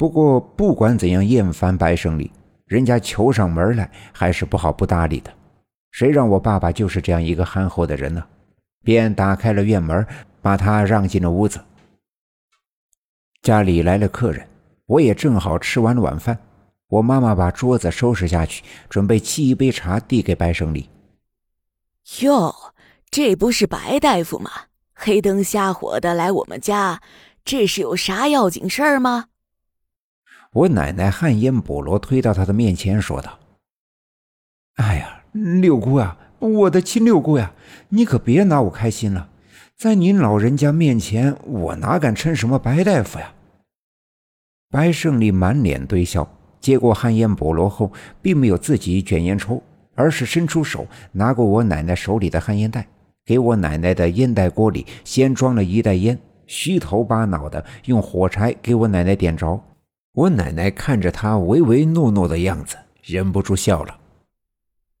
不过不管怎样厌烦白胜利，人家求上门来还是不好不搭理的。谁让我爸爸就是这样一个憨厚的人呢？便打开了院门，把他让进了屋子。家里来了客人，我也正好吃完了晚饭。我妈妈把桌子收拾下去，准备沏一杯茶递给白胜利。哟，这不是白大夫吗？黑灯瞎火的来我们家，这是有啥要紧事儿吗？我奶奶旱烟菠萝推到他的面前，说道：“哎呀，六姑啊，我的亲六姑呀，你可别拿我开心了。在您老人家面前，我哪敢称什么白大夫呀？”白胜利满脸堆笑，接过旱烟菠萝后，并没有自己卷烟抽，而是伸出手拿过我奶奶手里的旱烟袋，给我奶奶的烟袋锅里先装了一袋烟，虚头巴脑的用火柴给我奶奶点着。我奶奶看着他唯唯诺诺的样子，忍不住笑了。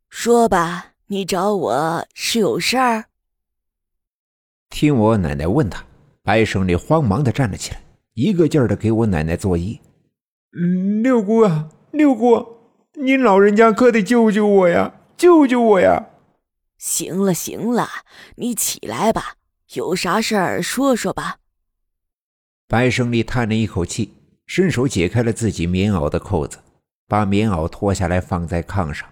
说吧，你找我是有事儿？听我奶奶问他，白胜利慌忙的站了起来，一个劲儿的给我奶奶作揖：“六姑啊，六姑，您老人家可得救救我呀，救救我呀！”行了行了，你起来吧，有啥事儿说说吧。白胜利叹了一口气。伸手解开了自己棉袄的扣子，把棉袄脱下来放在炕上。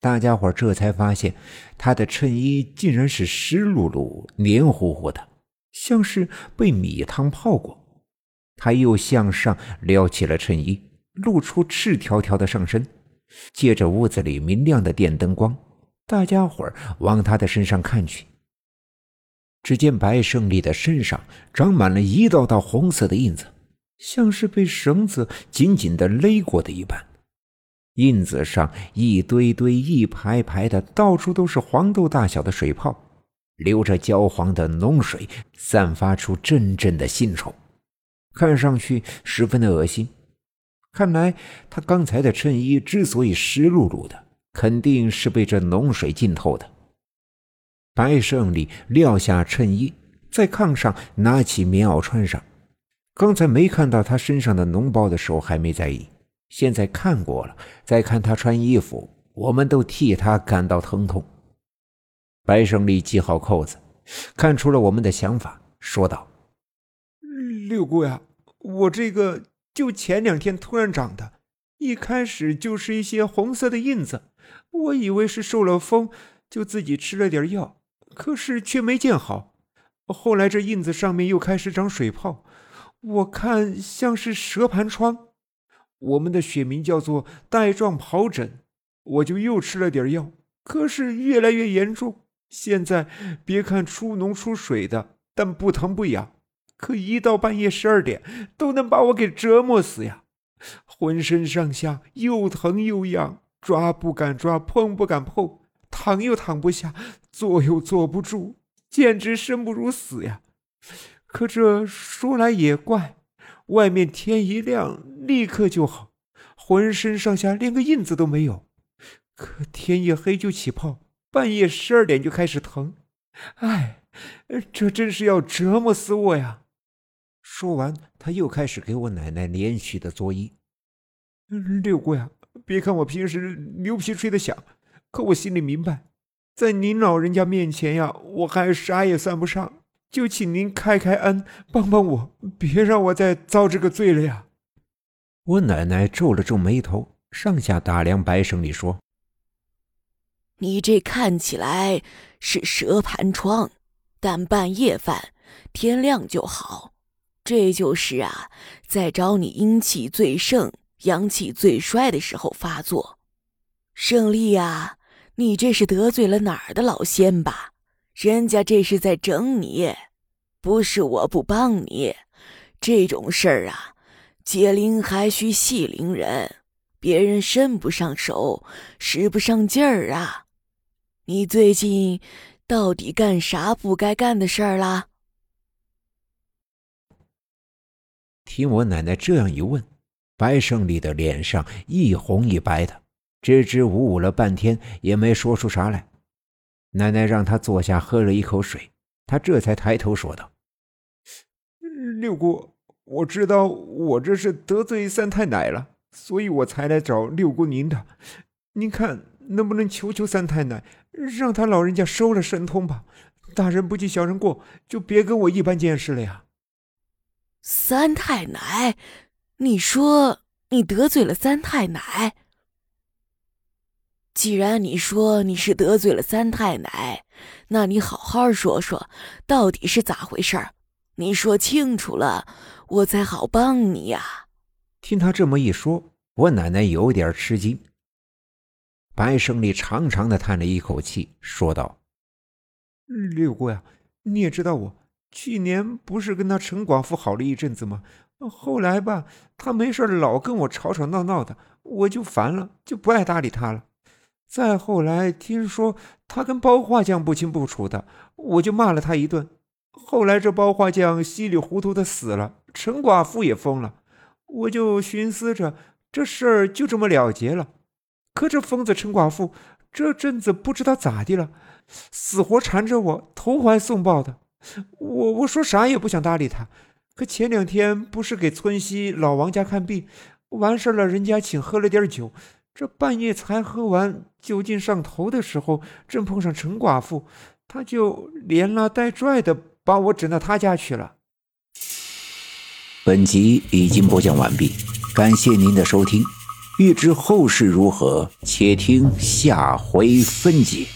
大家伙这才发现，他的衬衣竟然是湿漉漉、黏糊糊的，像是被米汤泡过。他又向上撩起了衬衣，露出赤条条的上身。借着屋子里明亮的电灯光，大家伙往他的身上看去，只见白胜利的身上长满了一道道红色的印子。像是被绳子紧紧的勒过的一般，印子上一堆堆、一排排的，到处都是黄豆大小的水泡，流着焦黄的脓水，散发出阵阵的腥臭，看上去十分的恶心。看来他刚才的衬衣之所以湿漉漉的，肯定是被这脓水浸透的。白胜利撂下衬衣，在炕上拿起棉袄穿上。刚才没看到他身上的脓包的时候还没在意，现在看过了，再看他穿衣服，我们都替他感到疼痛。白胜利系好扣子，看出了我们的想法，说道：“六姑呀，我这个就前两天突然长的，一开始就是一些红色的印子，我以为是受了风，就自己吃了点药，可是却没见好。后来这印子上面又开始长水泡。”我看像是蛇盘疮，我们的学名叫做带状疱疹，我就又吃了点药，可是越来越严重。现在别看出脓出水的，但不疼不痒，可一到半夜十二点，都能把我给折磨死呀！浑身上下又疼又痒，抓不敢抓，碰不敢碰，躺又躺不下，坐又坐不住，简直生不如死呀！可这说来也怪，外面天一亮立刻就好，浑身上下连个印子都没有。可天一黑就起泡，半夜十二点就开始疼。哎，这真是要折磨死我呀！说完，他又开始给我奶奶连续的作揖。六姑呀，别看我平时牛皮吹得响，可我心里明白，在您老人家面前呀，我还啥也算不上。就请您开开恩，帮帮我，别让我再遭这个罪了呀！我奶奶皱了皱眉头，上下打量白胜利，说：“你这看起来是蛇盘疮，但半夜犯，天亮就好。这就是啊，在找你阴气最盛、阳气最衰的时候发作。胜利啊，你这是得罪了哪儿的老仙吧？”人家这是在整你，不是我不帮你。这种事儿啊，解铃还需系铃人，别人伸不上手，使不上劲儿啊。你最近到底干啥不该干的事儿啦？听我奶奶这样一问，白胜利的脸上一红一白的，支支吾吾了半天，也没说出啥来。奶奶让他坐下，喝了一口水，他这才抬头说道：“六姑，我知道我这是得罪三太奶了，所以我才来找六姑您的。您看能不能求求三太奶，让他老人家收了神通吧？大人不计小人过，就别跟我一般见识了呀。三太奶，你说你得罪了三太奶？既然你说你是得罪了三太奶，那你好好说说，到底是咋回事儿？你说清楚了，我才好帮你呀。听他这么一说，我奶奶有点吃惊。白胜利长长的叹了一口气，说道：“六姑呀，你也知道我去年不是跟他陈寡妇好了一阵子吗？后来吧，他没事老跟我吵吵闹闹的，我就烦了，就不爱搭理他了。再后来听说他跟包画匠不清不楚的，我就骂了他一顿。”后来这包画匠稀里糊涂的死了，陈寡妇也疯了，我就寻思着这事儿就这么了结了。可这疯子陈寡妇这阵子不知道咋的了，死活缠着我，投怀送抱的。我我说啥也不想搭理他。可前两天不是给村西老王家看病，完事了，人家请喝了点酒，这半夜才喝完，酒劲上头的时候，正碰上陈寡妇，他就连拉带拽的。把我整到他家去了。本集已经播讲完毕，感谢您的收听。欲知后事如何，且听下回分解。